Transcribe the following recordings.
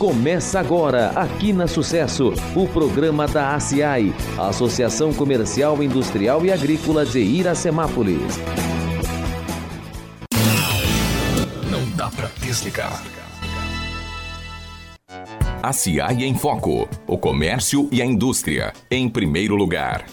Começa agora, aqui na Sucesso, o programa da ACI, Associação Comercial, Industrial e Agrícola de Iracemápolis. Não dá pra desligar. ACI em Foco. O comércio e a indústria, em primeiro lugar.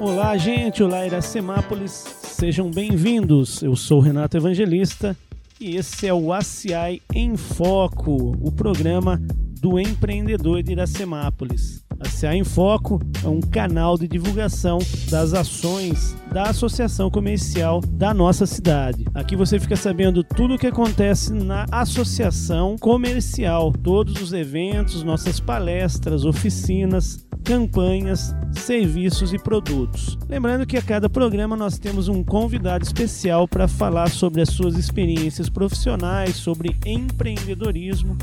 Olá, gente. Olá, Iracemápolis. Sejam bem-vindos. Eu sou Renato Evangelista e esse é o ACI em Foco, o programa do empreendedor de Iracemápolis. A CA em Foco é um canal de divulgação das ações da associação comercial da nossa cidade. Aqui você fica sabendo tudo o que acontece na associação comercial, todos os eventos, nossas palestras, oficinas, campanhas, serviços e produtos. Lembrando que a cada programa nós temos um convidado especial para falar sobre as suas experiências profissionais, sobre empreendedorismo,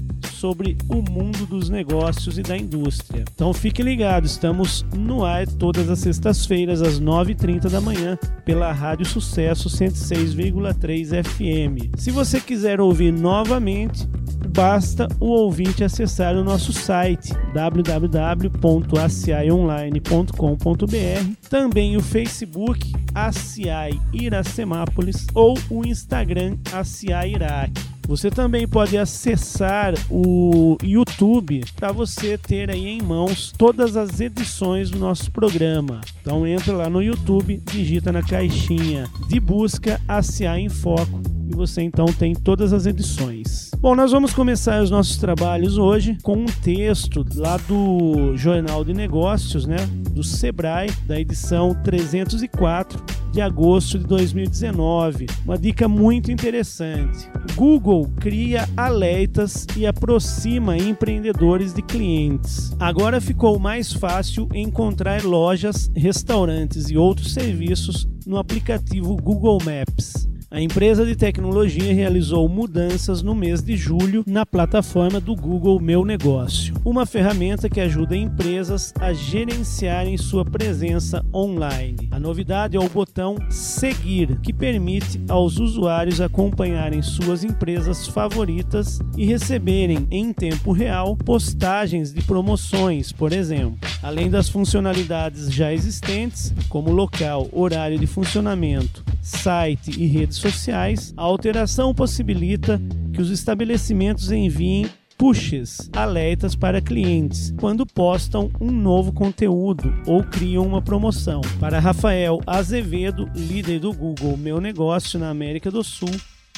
sobre o mundo dos negócios e da indústria. Então fique ligado, estamos no ar todas as sextas-feiras às 9h30 da manhã pela Rádio Sucesso 106,3 FM. Se você quiser ouvir novamente, basta o ouvinte acessar o nosso site www.acionline.com.br, também o Facebook ACI Iracemápolis ou o Instagram ACI Iraque. Você também pode acessar o YouTube para você ter aí em mãos todas as edições do nosso programa. Então entra lá no YouTube, digita na caixinha de busca ACA em Foco e você então tem todas as edições. Bom, nós vamos começar os nossos trabalhos hoje com um texto lá do Jornal de Negócios, né, do Sebrae, da edição 304 de agosto de 2019. Uma dica muito interessante. Google cria alertas e aproxima empreendedores de clientes. Agora ficou mais fácil encontrar lojas, restaurantes e outros serviços no aplicativo Google Maps. A empresa de tecnologia realizou mudanças no mês de julho na plataforma do Google Meu Negócio, uma ferramenta que ajuda empresas a gerenciarem sua presença online. A novidade é o botão Seguir, que permite aos usuários acompanharem suas empresas favoritas e receberem em tempo real postagens de promoções, por exemplo. Além das funcionalidades já existentes, como local, horário de funcionamento, site e redes sociais, a alteração possibilita que os estabelecimentos enviem pushes, alertas para clientes, quando postam um novo conteúdo ou criam uma promoção. Para Rafael Azevedo, líder do Google Meu Negócio na América do Sul,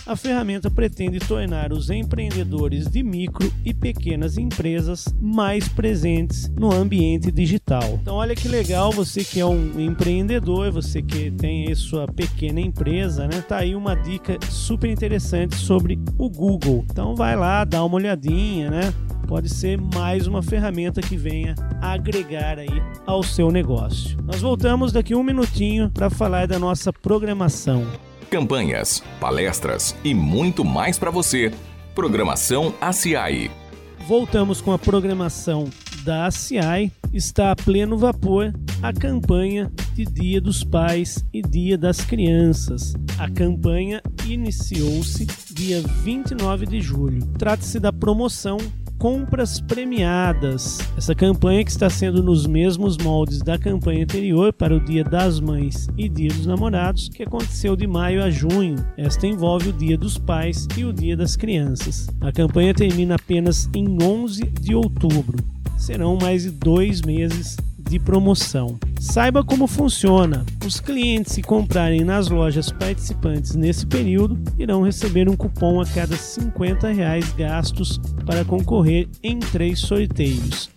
a ferramenta pretende tornar os empreendedores de micro e pequenas empresas mais presentes no ambiente digital. Então, olha que legal, você que é um empreendedor, você que tem aí sua pequena empresa, né? Tá aí uma dica super interessante sobre o Google. Então, vai lá, dá uma olhadinha, né? pode ser mais uma ferramenta que venha agregar aí ao seu negócio. Nós voltamos daqui um minutinho para falar da nossa programação campanhas, palestras e muito mais para você. Programação ACI. Voltamos com a programação da ACI. Está a pleno vapor a campanha de Dia dos Pais e Dia das Crianças. A campanha iniciou-se dia 29 de julho. Trata-se da promoção compras premiadas. Essa campanha que está sendo nos mesmos moldes da campanha anterior para o Dia das Mães e Dia dos Namorados, que aconteceu de maio a junho. Esta envolve o Dia dos Pais e o Dia das Crianças. A campanha termina apenas em 11 de outubro. Serão mais de dois meses de promoção. Saiba como funciona. Os clientes que comprarem nas lojas participantes nesse período irão receber um cupom a cada 50 reais gastos para concorrer em três sorteios.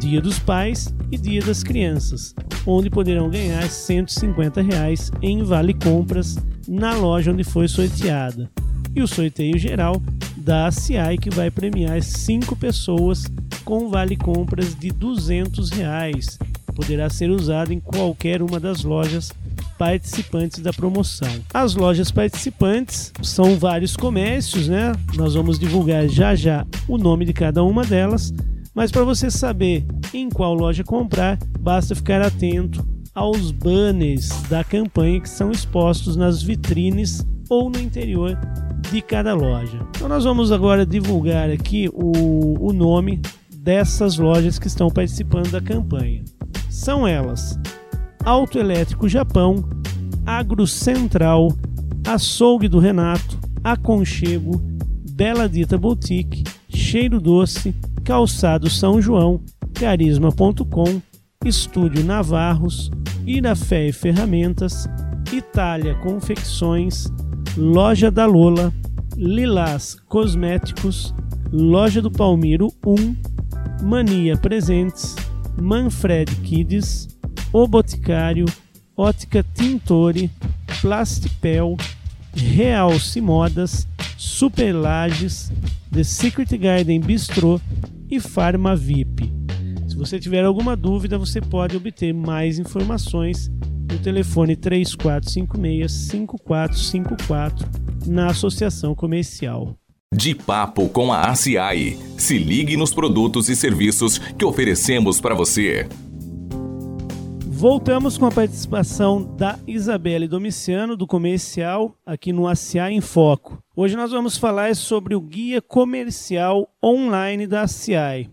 Dia dos Pais e Dia das Crianças, onde poderão ganhar 150 reais em vale compras na loja onde foi sorteada. E o sorteio geral da CI que vai premiar cinco pessoas com vale compras de 200 reais poderá ser usado em qualquer uma das lojas participantes da promoção. As lojas participantes são vários comércios, né? Nós vamos divulgar já já o nome de cada uma delas, mas para você saber em qual loja comprar, basta ficar atento aos banners da campanha que são expostos nas vitrines ou no interior de cada loja. Então nós vamos agora divulgar aqui o, o nome dessas lojas que estão participando da campanha. São elas: Autoelétrico Japão, Agro Central, Açougue do Renato, Aconchego, Bela Dita Boutique, Cheiro Doce, Calçado São João, Carisma.com, Estúdio Navarros, Irafé e Ferramentas, Itália Confecções, Loja da Lola, Lilás Cosméticos, Loja do Palmiro 1, Mania Presentes, Manfred Kids, O Boticário, Ótica Tintore, Plastipel, Realce Modas, Superlages, The Secret Garden Bistro e Farma VIP. Se você tiver alguma dúvida, você pode obter mais informações no telefone 3456-5454 na Associação Comercial. De Papo com a ACI. Se ligue nos produtos e serviços que oferecemos para você. Voltamos com a participação da Isabelle Domiciano, do Comercial, aqui no ACI em Foco. Hoje nós vamos falar sobre o guia comercial online da ACI.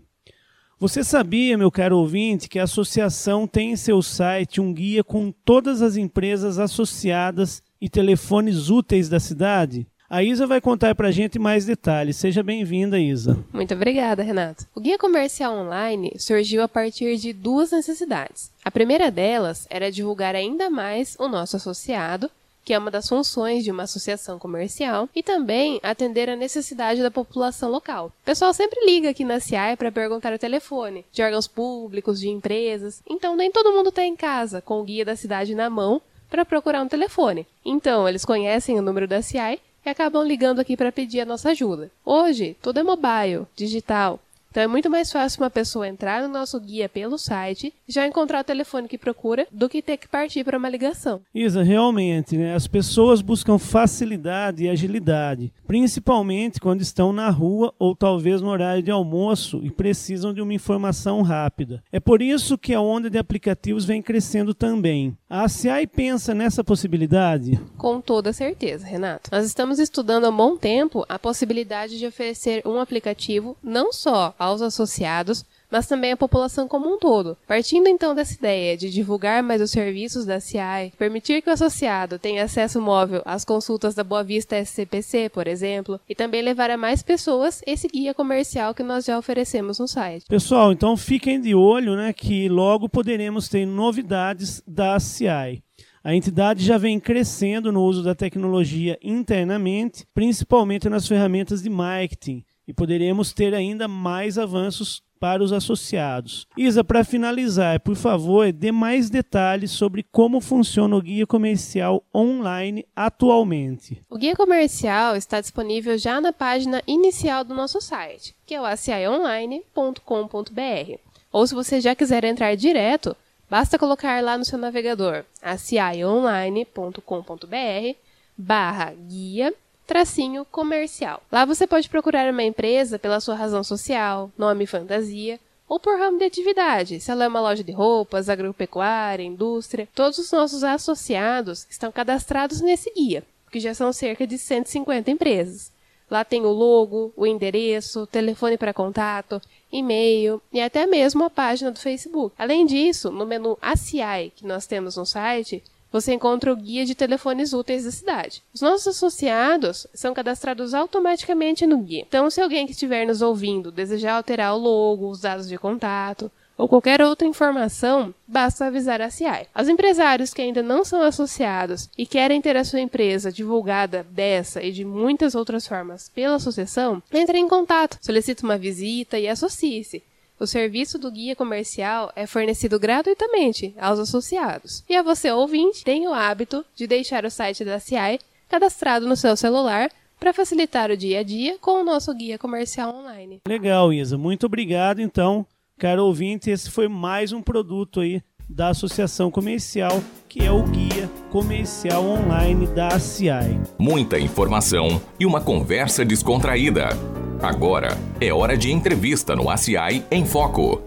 Você sabia, meu caro ouvinte, que a associação tem em seu site um guia com todas as empresas associadas e telefones úteis da cidade? A Isa vai contar para a gente mais detalhes. Seja bem-vinda, Isa. Muito obrigada, Renato. O Guia Comercial Online surgiu a partir de duas necessidades. A primeira delas era divulgar ainda mais o nosso associado que é uma das funções de uma associação comercial, e também atender a necessidade da população local. O pessoal sempre liga aqui na CIAI para perguntar o telefone de órgãos públicos, de empresas, então nem todo mundo está em casa com o guia da cidade na mão para procurar um telefone. Então, eles conhecem o número da CIAI e acabam ligando aqui para pedir a nossa ajuda. Hoje, tudo é mobile, digital, então é muito mais fácil uma pessoa entrar no nosso guia pelo site e já encontrar o telefone que procura do que ter que partir para uma ligação. Isa, realmente, né? as pessoas buscam facilidade e agilidade, principalmente quando estão na rua ou talvez no horário de almoço e precisam de uma informação rápida. É por isso que a onda de aplicativos vem crescendo também. A ACI pensa nessa possibilidade? Com toda certeza, Renato. Nós estamos estudando há um bom tempo a possibilidade de oferecer um aplicativo não só aos associados, mas também à população como um todo. Partindo então dessa ideia de divulgar mais os serviços da CI, permitir que o associado tenha acesso móvel às consultas da Boa Vista SCPC, por exemplo, e também levar a mais pessoas esse guia comercial que nós já oferecemos no site. Pessoal, então fiquem de olho, né, que logo poderemos ter novidades da CI. A entidade já vem crescendo no uso da tecnologia internamente, principalmente nas ferramentas de marketing e poderemos ter ainda mais avanços para os associados. Isa, para finalizar, por favor, dê mais detalhes sobre como funciona o guia comercial online atualmente. O guia comercial está disponível já na página inicial do nosso site, que é o acionline.com.br. Ou se você já quiser entrar direto, basta colocar lá no seu navegador acionline.com.br barra guia tracinho comercial. Lá você pode procurar uma empresa pela sua razão social, nome fantasia, ou por ramo de atividade, se ela é uma loja de roupas, agropecuária, indústria. Todos os nossos associados estão cadastrados nesse guia, que já são cerca de 150 empresas. Lá tem o logo, o endereço, telefone para contato, e-mail e até mesmo a página do Facebook. Além disso, no menu ACI que nós temos no site, você encontra o guia de telefones úteis da cidade. Os nossos associados são cadastrados automaticamente no guia. Então, se alguém que estiver nos ouvindo desejar alterar o logo, os dados de contato, ou qualquer outra informação, basta avisar a CI. Aos empresários que ainda não são associados e querem ter a sua empresa divulgada dessa e de muitas outras formas pela associação, entre em contato, solicite uma visita e associe-se. O serviço do guia comercial é fornecido gratuitamente aos associados. E a você, ouvinte, tem o hábito de deixar o site da CI cadastrado no seu celular para facilitar o dia a dia com o nosso guia comercial online. Legal, Isa. Muito obrigado, então. Caro ouvinte, esse foi mais um produto aí da Associação Comercial, que é o Guia Comercial Online da CI. Muita informação e uma conversa descontraída. Agora é hora de entrevista no ACI em Foco.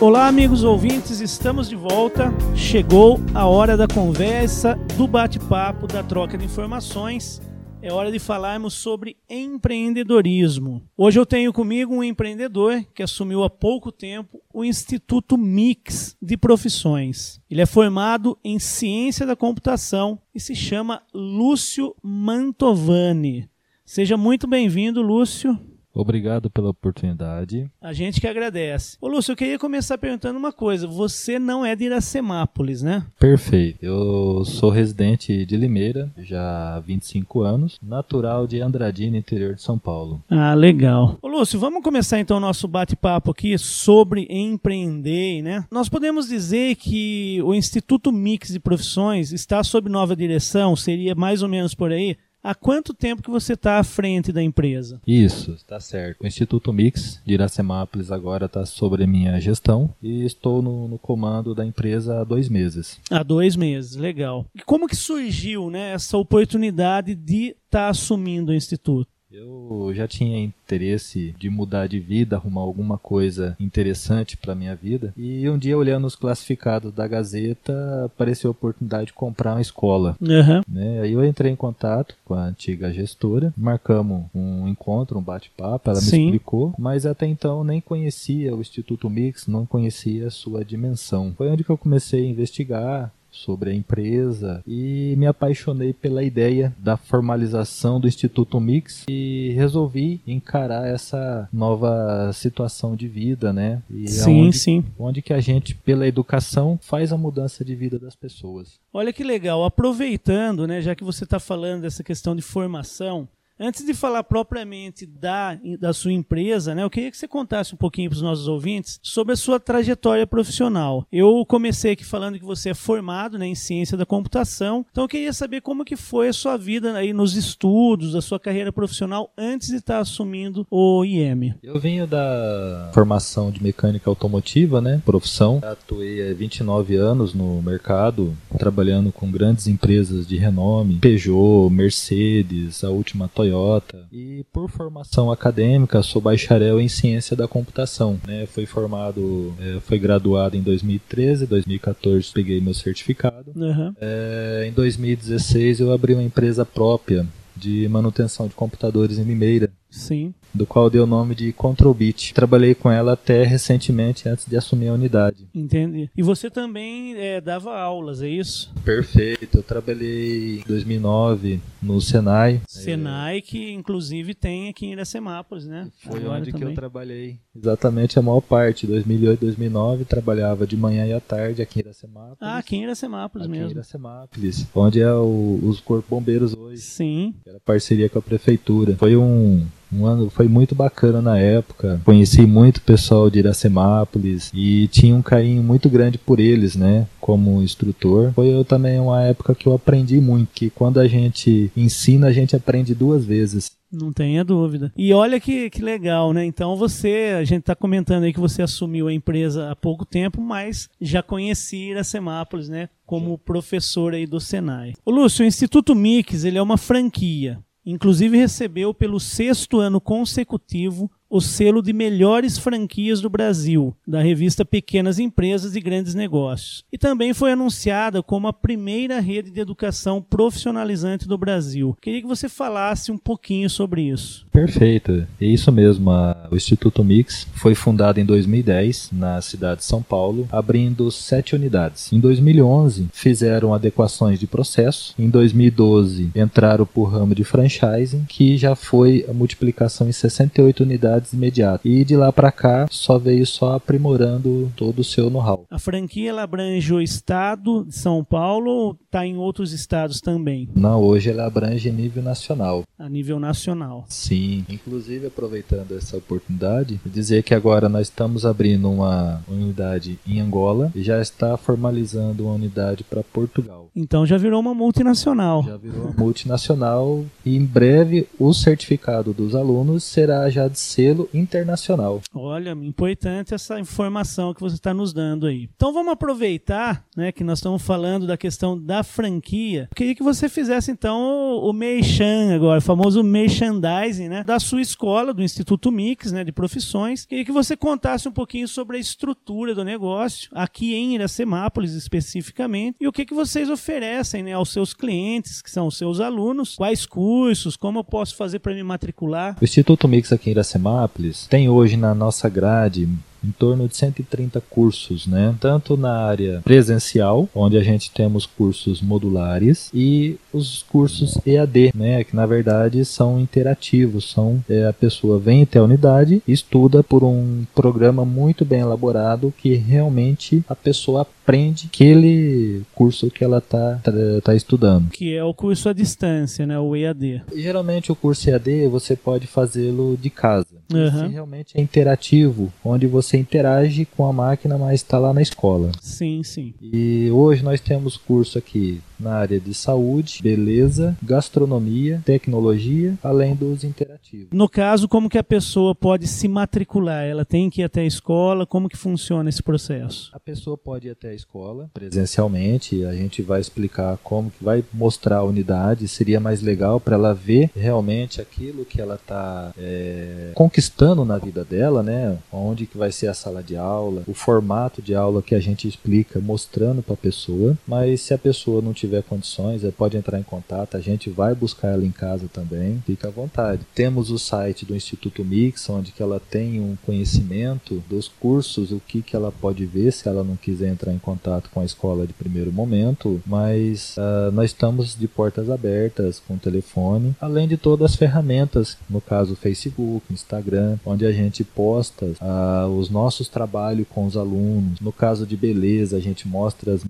Olá, amigos ouvintes, estamos de volta. Chegou a hora da conversa, do bate-papo, da troca de informações. É hora de falarmos sobre empreendedorismo. Hoje eu tenho comigo um empreendedor que assumiu há pouco tempo o Instituto Mix de Profissões. Ele é formado em Ciência da Computação e se chama Lúcio Mantovani. Seja muito bem-vindo, Lúcio. Obrigado pela oportunidade. A gente que agradece. Ô Lúcio, eu queria começar perguntando uma coisa. Você não é de Iracemápolis, né? Perfeito. Eu sou residente de Limeira, já há 25 anos, natural de Andradina, interior de São Paulo. Ah, legal. Ô Lúcio, vamos começar então o nosso bate-papo aqui sobre empreender, né? Nós podemos dizer que o Instituto Mix de Profissões está sob nova direção, seria mais ou menos por aí? Há quanto tempo que você está à frente da empresa? Isso, está certo. O Instituto Mix de Iracemápolis agora está sobre a minha gestão e estou no, no, comando da empresa há dois meses. Há dois meses, legal. E como que surgiu né, essa oportunidade de estar tá assumindo o Instituto? Eu já tinha interesse de mudar de vida, arrumar alguma coisa interessante para minha vida. E um dia, olhando os classificados da Gazeta, apareceu a oportunidade de comprar uma escola. Uhum. Né? Aí eu entrei em contato com a antiga gestora, marcamos um encontro, um bate-papo, ela Sim. me explicou, mas até então nem conhecia o Instituto Mix, não conhecia a sua dimensão. Foi onde que eu comecei a investigar, sobre a empresa e me apaixonei pela ideia da formalização do Instituto Mix e resolvi encarar essa nova situação de vida, né? E sim, onde, sim. Onde que a gente, pela educação, faz a mudança de vida das pessoas. Olha que legal. Aproveitando, né, já que você está falando dessa questão de formação, Antes de falar propriamente da, da sua empresa, né, eu queria que você contasse um pouquinho para os nossos ouvintes sobre a sua trajetória profissional. Eu comecei aqui falando que você é formado né, em ciência da computação, então eu queria saber como que foi a sua vida aí nos estudos, a sua carreira profissional antes de estar assumindo o IEM. Eu venho da formação de mecânica automotiva, né, profissão. Atuei há 29 anos no mercado, trabalhando com grandes empresas de renome, Peugeot, Mercedes, a última Toyota Toyota. E por formação acadêmica, sou bacharel em ciência da computação. Né? Fui formado, é, fui graduado em 2013, 2014 peguei meu certificado. Uhum. É, em 2016 eu abri uma empresa própria de manutenção de computadores em Limeira. Sim. Do qual deu o nome de Controlbit. Trabalhei com ela até recentemente, antes de assumir a unidade. Entendi. E você também é, dava aulas, é isso? Perfeito. Eu trabalhei em 2009 no Senai. Senai, é... que inclusive tem aqui em Iracemápolis, né? Foi Agora onde também. que eu trabalhei. Exatamente a maior parte. 2008, 2009, trabalhava de manhã e à tarde aqui em Iracemápolis. Ah, aqui em Iracemápolis aqui mesmo. Aqui em Iracemápolis. Onde é o, os Corpos Bombeiros hoje. Sim. Era parceria com a prefeitura. Foi um um ano foi muito bacana na época. Conheci muito pessoal de Iracemápolis e tinha um carinho muito grande por eles, né? Como instrutor. Foi eu também uma época que eu aprendi muito, que quando a gente ensina, a gente aprende duas vezes. Não tenha dúvida. E olha que, que legal, né? Então você, a gente está comentando aí que você assumiu a empresa há pouco tempo, mas já conhecia Iracemápolis, né? Como professor aí do Senai. O Lúcio, o Instituto Mix, ele é uma franquia. Inclusive recebeu pelo sexto ano consecutivo o selo de melhores franquias do Brasil, da revista Pequenas Empresas e Grandes Negócios. E também foi anunciada como a primeira rede de educação profissionalizante do Brasil. Queria que você falasse um pouquinho sobre isso. Perfeito. É isso mesmo. O Instituto Mix foi fundado em 2010 na cidade de São Paulo, abrindo sete unidades. Em 2011 fizeram adequações de processo. Em 2012 entraram por ramo de franchising, que já foi a multiplicação em 68 unidades imediato. E de lá para cá só veio só aprimorando todo o seu know-how. A franquia ela abrange o estado de São Paulo ou está em outros estados também? Não, hoje ela abrange nível nacional. A nível nacional. Sim, inclusive aproveitando essa oportunidade, dizer que agora nós estamos abrindo uma unidade em Angola e já está formalizando uma unidade para Portugal. Então já virou uma multinacional. Já virou uma multinacional e em breve o certificado dos alunos será já de ser modelo internacional. Olha, importante essa informação que você está nos dando aí. Então vamos aproveitar, né, que nós estamos falando da questão da franquia. Queria que você fizesse então o, o merchan agora, o famoso merchandising, né, da sua escola, do Instituto Mix, né, de profissões. Queria que você contasse um pouquinho sobre a estrutura do negócio aqui em Iracemápolis especificamente e o que que vocês oferecem, né, aos seus clientes, que são os seus alunos, quais cursos, como eu posso fazer para me matricular. O Instituto Mix aqui em Iracemápolis tem hoje na nossa grade em torno de 130 cursos, né? Tanto na área presencial, onde a gente temos cursos modulares, e os cursos EAD, né? Que na verdade são interativos, são é, a pessoa vem até a unidade, estuda por um programa muito bem elaborado que realmente a pessoa aprende aquele curso que ela está tá, tá estudando. Que é o curso à distância, né? O EAD. Geralmente o curso EAD você pode fazê-lo de casa. Uhum. Realmente é interativo, onde você interage com a máquina, mas está lá na escola. Sim, sim. E hoje nós temos curso aqui na área de saúde, beleza, gastronomia, tecnologia, além dos interativos. No caso, como que a pessoa pode se matricular? Ela tem que ir até a escola? Como que funciona esse processo? A pessoa pode ir até a escola presencialmente, a gente vai explicar como que vai mostrar a unidade, seria mais legal para ela ver realmente aquilo que ela está é, conquistando na vida dela, né? Onde que vai ser a sala de aula, o formato de aula que a gente explica, mostrando para a pessoa. Mas se a pessoa não tiver condições, pode entrar em contato, a gente vai buscar ela em casa também, fica à vontade. Temos o site do Instituto Mix, onde que ela tem um conhecimento dos cursos, o que que ela pode ver se ela não quiser entrar em contato com a escola de primeiro momento, mas uh, nós estamos de portas abertas com o telefone, além de todas as ferramentas, no caso Facebook, Instagram, onde a gente posta uh, os nossos trabalhos com os alunos. No caso de beleza, a gente mostra as.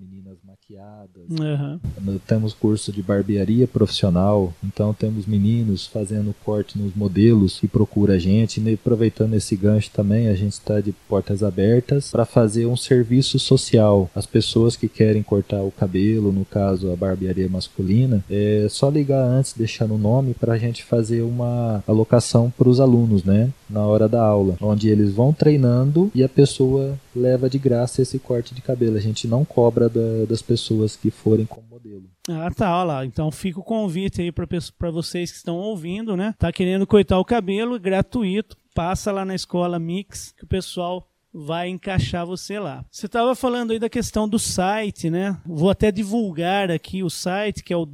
Uhum. Temos curso de barbearia profissional, então temos meninos fazendo corte nos modelos que procura a gente. E aproveitando esse gancho também, a gente está de portas abertas para fazer um serviço social. As pessoas que querem cortar o cabelo, no caso a barbearia masculina, é só ligar antes, deixar no nome para a gente fazer uma alocação para os alunos, né? Na hora da aula, onde eles vão treinando e a pessoa leva de graça esse corte de cabelo. A gente não cobra da, das pessoas que forem como modelo. Ah, tá, olha lá. Então fica o convite aí para vocês que estão ouvindo, né? Tá querendo cortar o cabelo, gratuito. Passa lá na escola Mix, que o pessoal vai encaixar você lá. Você estava falando aí da questão do site, né? Vou até divulgar aqui o site, que é o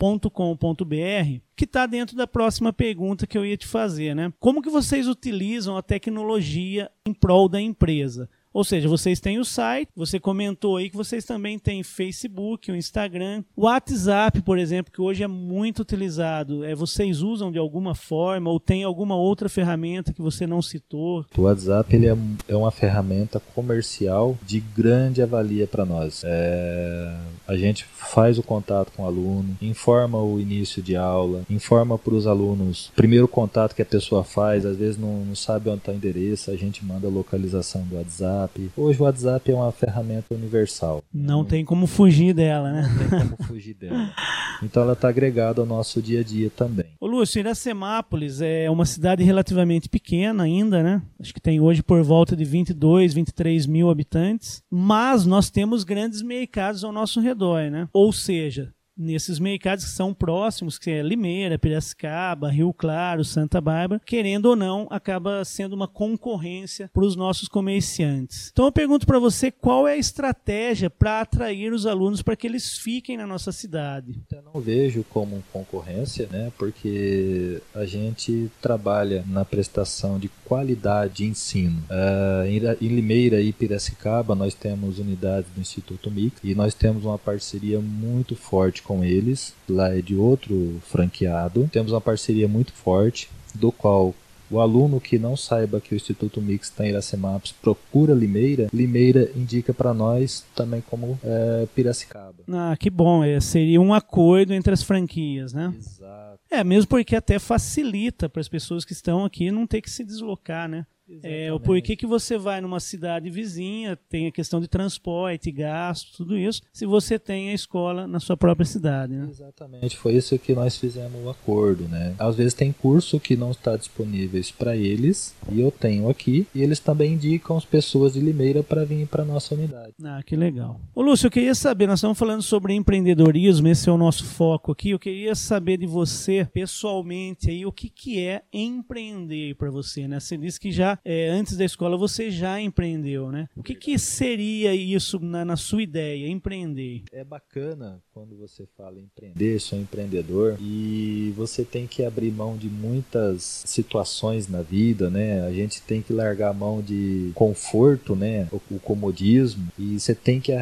www.institutomix.com.br, que está dentro da próxima pergunta que eu ia te fazer, né? Como que vocês utilizam a tecnologia em prol da empresa? Ou seja, vocês têm o site, você comentou aí que vocês também têm Facebook, o Instagram, o WhatsApp, por exemplo, que hoje é muito utilizado. É, vocês usam de alguma forma ou tem alguma outra ferramenta que você não citou? O WhatsApp ele é, é uma ferramenta comercial de grande avalia para nós. É, a gente faz o contato com o aluno, informa o início de aula, informa para os alunos primeiro contato que a pessoa faz, às vezes não, não sabe onde está o endereço, a gente manda a localização do WhatsApp WhatsApp. Hoje o WhatsApp é uma ferramenta universal. Não tem como fugir dela, né? Não tem como fugir dela. Então ela está agregada ao nosso dia a dia também. Ô Lúcio, Iracemápolis é uma cidade relativamente pequena ainda, né? Acho que tem hoje por volta de 22, 23 mil habitantes. Mas nós temos grandes mercados ao nosso redor, né? Ou seja, nesses mercados que são próximos, que é Limeira, Piracicaba, Rio Claro, Santa Bárbara, querendo ou não, acaba sendo uma concorrência para os nossos comerciantes. Então eu pergunto para você qual é a estratégia para atrair os alunos para que eles fiquem na nossa cidade. Eu não vejo como concorrência, né? Porque a gente trabalha na prestação de qualidade de ensino. Uh, em Limeira e Piracicaba nós temos unidades do Instituto Mix e nós temos uma parceria muito forte com eles. Lá é de outro franqueado. Temos uma parceria muito forte, do qual o aluno que não saiba que o Instituto Mix está em Iracemápolis procura Limeira, Limeira indica para nós também como é, Piracicaba. Ah, que bom. É, seria um acordo entre as franquias, né? Exato. É, mesmo porque até facilita para as pessoas que estão aqui não ter que se deslocar, né? É, o porquê que você vai numa cidade vizinha, tem a questão de transporte, gasto, tudo isso, se você tem a escola na sua própria cidade. Né? Exatamente, foi isso que nós fizemos o acordo. Né? Às vezes tem curso que não está disponível para eles, e eu tenho aqui, e eles também indicam as pessoas de Limeira para vir para nossa unidade. Ah, que legal. Ô Lúcio, eu queria saber, nós estamos falando sobre empreendedorismo, esse é o nosso foco aqui, eu queria saber de você, pessoalmente, aí, o que, que é empreender para você, né? Você disse que já é, antes da escola você já empreendeu, né? O que, que seria isso na, na, sua ideia, empreender? É bacana quando você fala empreender, sou empreendedor e você tem que abrir mão de muitas situações na vida, né? A gente tem que largar a mão de conforto, né? O, o comodismo e você tem que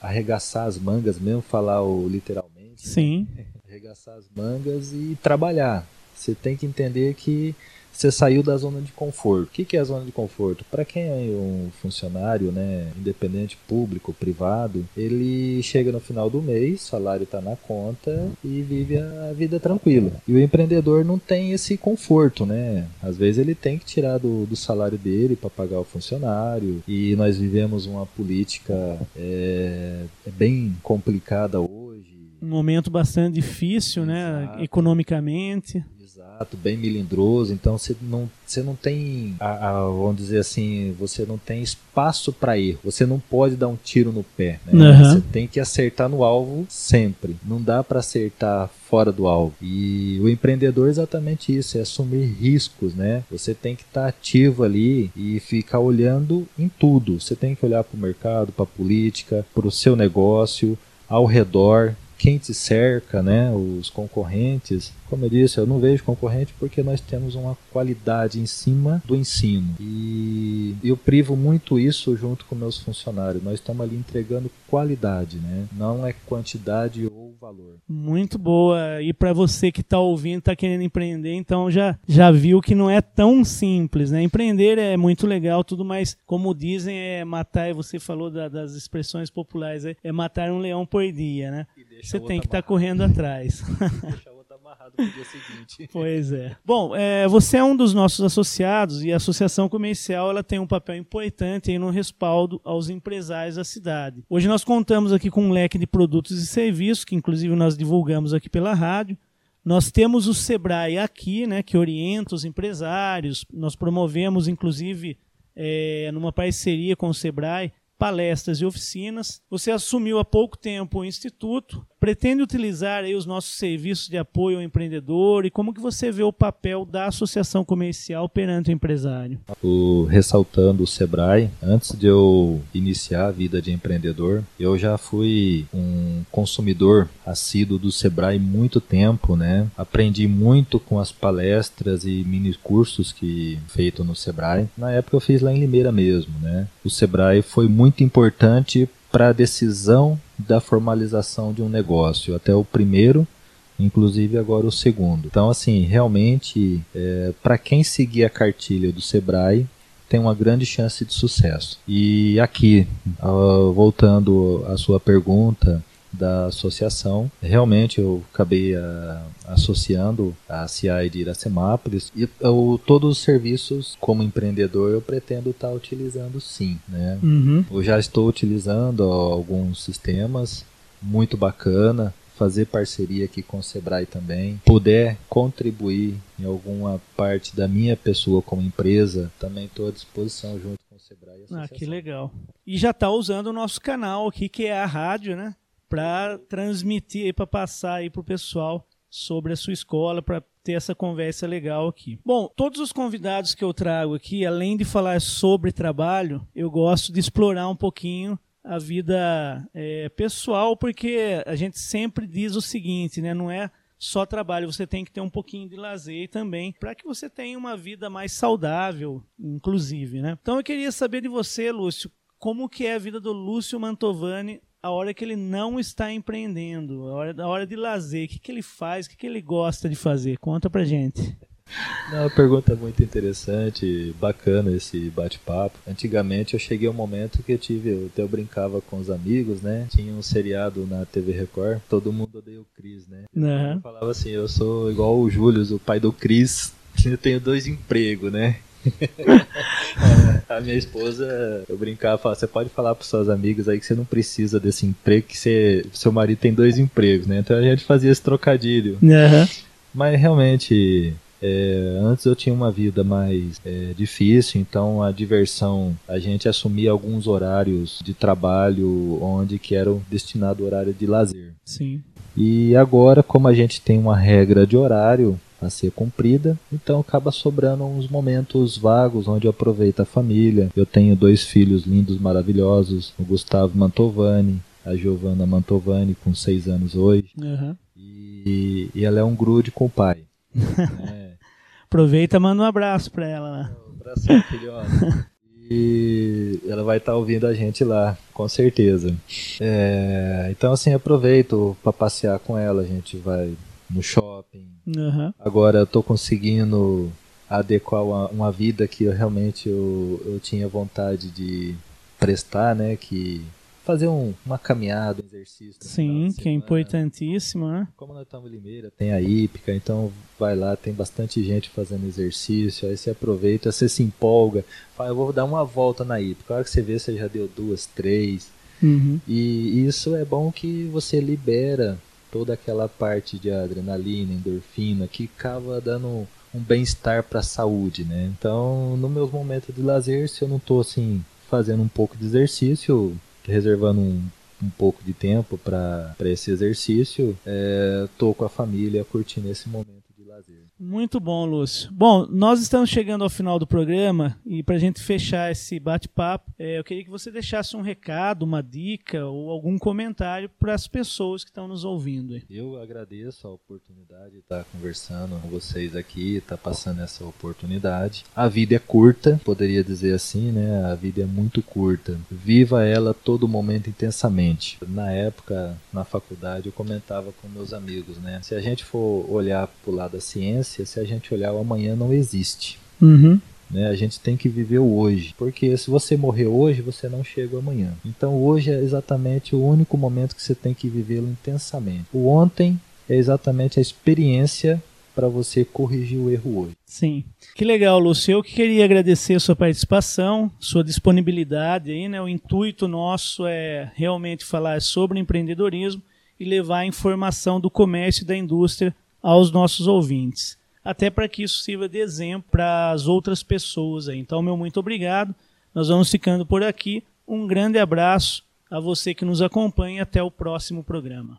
arregaçar as mangas mesmo, falar o literalmente. Né? Sim. Né? Arregaçar as mangas e trabalhar. Você tem que entender que você saiu da zona de conforto. O que é a zona de conforto? Para quem é um funcionário, né, independente, público, privado, ele chega no final do mês, salário está na conta e vive a vida tranquila. E o empreendedor não tem esse conforto, né? Às vezes ele tem que tirar do, do salário dele para pagar o funcionário. E nós vivemos uma política é, é bem complicada hoje. Um momento bastante difícil, né, Exato. né, economicamente. Exato, bem melindroso. Então você não, você não tem, a, a, vamos dizer assim, você não tem espaço para erro. Você não pode dar um tiro no pé. Né? Uhum. Você tem que acertar no alvo sempre. Não dá para acertar fora do alvo. E o empreendedor é exatamente isso, é assumir riscos, né? Você tem que estar tá ativo ali e ficar olhando em tudo. Você tem que olhar para o mercado, para a política, para o seu negócio, ao redor, quem te cerca, né, os concorrentes. Como eu disse, eu não vejo concorrente porque nós temos uma qualidade em cima do ensino. E eu privo muito isso junto com meus funcionários. Nós estamos ali entregando qualidade, né? Não é quantidade ou valor. Muito boa. E para você que está ouvindo, está querendo empreender, então já já viu que não é tão simples, né? Empreender é muito legal, tudo mais, como dizem, é matar, você falou da, das expressões populares, é, é matar um leão por dia, né? Você tem que estar tá correndo atrás. amarrado pro dia seguinte. Pois é. Bom, é, você é um dos nossos associados e a associação comercial ela tem um papel importante no respaldo aos empresários da cidade. Hoje nós contamos aqui com um leque de produtos e serviços que inclusive nós divulgamos aqui pela rádio. Nós temos o Sebrae aqui, né, que orienta os empresários. Nós promovemos, inclusive, é, numa parceria com o Sebrae, palestras e oficinas. Você assumiu há pouco tempo o Instituto pretende utilizar aí os nossos serviços de apoio ao empreendedor e como que você vê o papel da associação comercial perante o empresário? O, ressaltando o Sebrae, antes de eu iniciar a vida de empreendedor, eu já fui um consumidor assíduo do Sebrae muito tempo, né? Aprendi muito com as palestras e mini cursos que feito no Sebrae. Na época eu fiz lá em Limeira mesmo, né? O Sebrae foi muito importante para a decisão da formalização de um negócio, até o primeiro, inclusive agora o segundo. Então, assim, realmente, é, para quem seguir a cartilha do Sebrae, tem uma grande chance de sucesso. E aqui, voltando à sua pergunta, da associação. Realmente eu acabei uh, associando a CI de Iracemápolis e eu, todos os serviços como empreendedor eu pretendo estar tá utilizando sim, né? Uhum. Eu já estou utilizando alguns sistemas muito bacana fazer parceria aqui com o Sebrae também, puder contribuir em alguma parte da minha pessoa como empresa, também estou à disposição junto com o Sebrae. Ah, que legal. E já está usando o nosso canal aqui, que é a rádio, né? Para transmitir para passar aí para o pessoal sobre a sua escola para ter essa conversa legal aqui. Bom, todos os convidados que eu trago aqui, além de falar sobre trabalho, eu gosto de explorar um pouquinho a vida é, pessoal, porque a gente sempre diz o seguinte, né? Não é só trabalho, você tem que ter um pouquinho de lazer também, para que você tenha uma vida mais saudável, inclusive, né? Então eu queria saber de você, Lúcio, como que é a vida do Lúcio Mantovani a hora que ele não está empreendendo, a hora, a hora de lazer, o que, que ele faz, o que, que ele gosta de fazer? Conta pra gente. Não, uma pergunta muito interessante, bacana esse bate-papo. Antigamente eu cheguei a um momento que eu tive, eu até eu brincava com os amigos, né? Tinha um seriado na TV Record, todo mundo odeia o Cris, né? Uhum. Eu falava assim, eu sou igual o Júlio, o pai do Cris, eu tenho dois empregos, né? a minha esposa, eu brincava, falava, você pode falar para suas amigas aí que você não precisa desse emprego, que você, seu marido tem dois empregos, né? Então a gente fazia esse trocadilho. Uhum. Mas realmente, é, antes eu tinha uma vida mais é, difícil, então a diversão, a gente assumia alguns horários de trabalho onde que eram destinados ao horário de lazer. Sim. E agora, como a gente tem uma regra de horário a ser cumprida, então acaba sobrando uns momentos vagos onde eu aproveito a família. Eu tenho dois filhos lindos, maravilhosos, o Gustavo Mantovani, a Giovanna Mantovani, com seis anos hoje. Uhum. E, e, ela é um grude com o pai. né? Aproveita manda um abraço para ela lá. Um abração, filhona. E ela vai estar tá ouvindo a gente lá, com certeza. É, então, assim, aproveito para passear com ela. A gente vai no shopping. Uhum. Agora eu tô conseguindo adequar uma, uma vida que eu realmente eu, eu tinha vontade de prestar, né? Que fazer um, uma caminhada, um exercício. Sim, que é importantíssimo, né? Como nós estamos em Limeira, tem a hípica, então vai lá, tem bastante gente fazendo exercício, aí você aproveita, você se empolga, fala, eu vou dar uma volta na hípica. A hora que você vê, você já deu duas, três. Uhum. E isso é bom que você libera toda aquela parte de adrenalina, endorfina, que acaba dando um bem-estar para a saúde, né? Então, no meus momentos de lazer, se eu não estou assim fazendo um pouco de exercício, reservando um, um pouco de tempo para esse exercício, é, com a família curtindo esse momento de lazer. Muito bom, Lúcio. Bom, nós estamos chegando ao final do programa e para a gente fechar esse bate-papo, é, eu queria que você deixasse um recado, uma dica ou algum comentário para as pessoas que estão nos ouvindo. Eu agradeço a oportunidade de estar conversando com vocês aqui, estar passando essa oportunidade. A vida é curta, poderia dizer assim, né? A vida é muito curta. Viva ela todo momento intensamente. Na época, na faculdade, eu comentava com meus amigos, né? Se a gente for olhar para o lado da ciência, se a gente olhar o amanhã não existe. Uhum. Né? A gente tem que viver o hoje, porque se você morrer hoje, você não chega amanhã. Então hoje é exatamente o único momento que você tem que vivê-lo intensamente. O ontem é exatamente a experiência para você corrigir o erro hoje. Sim. Que legal, Lúcio. Eu que queria agradecer a sua participação, sua disponibilidade aí, né? O intuito nosso é realmente falar sobre empreendedorismo e levar a informação do comércio e da indústria aos nossos ouvintes, até para que isso sirva de exemplo para as outras pessoas. Aí. Então, meu muito obrigado. Nós vamos ficando por aqui. Um grande abraço a você que nos acompanha. Até o próximo programa.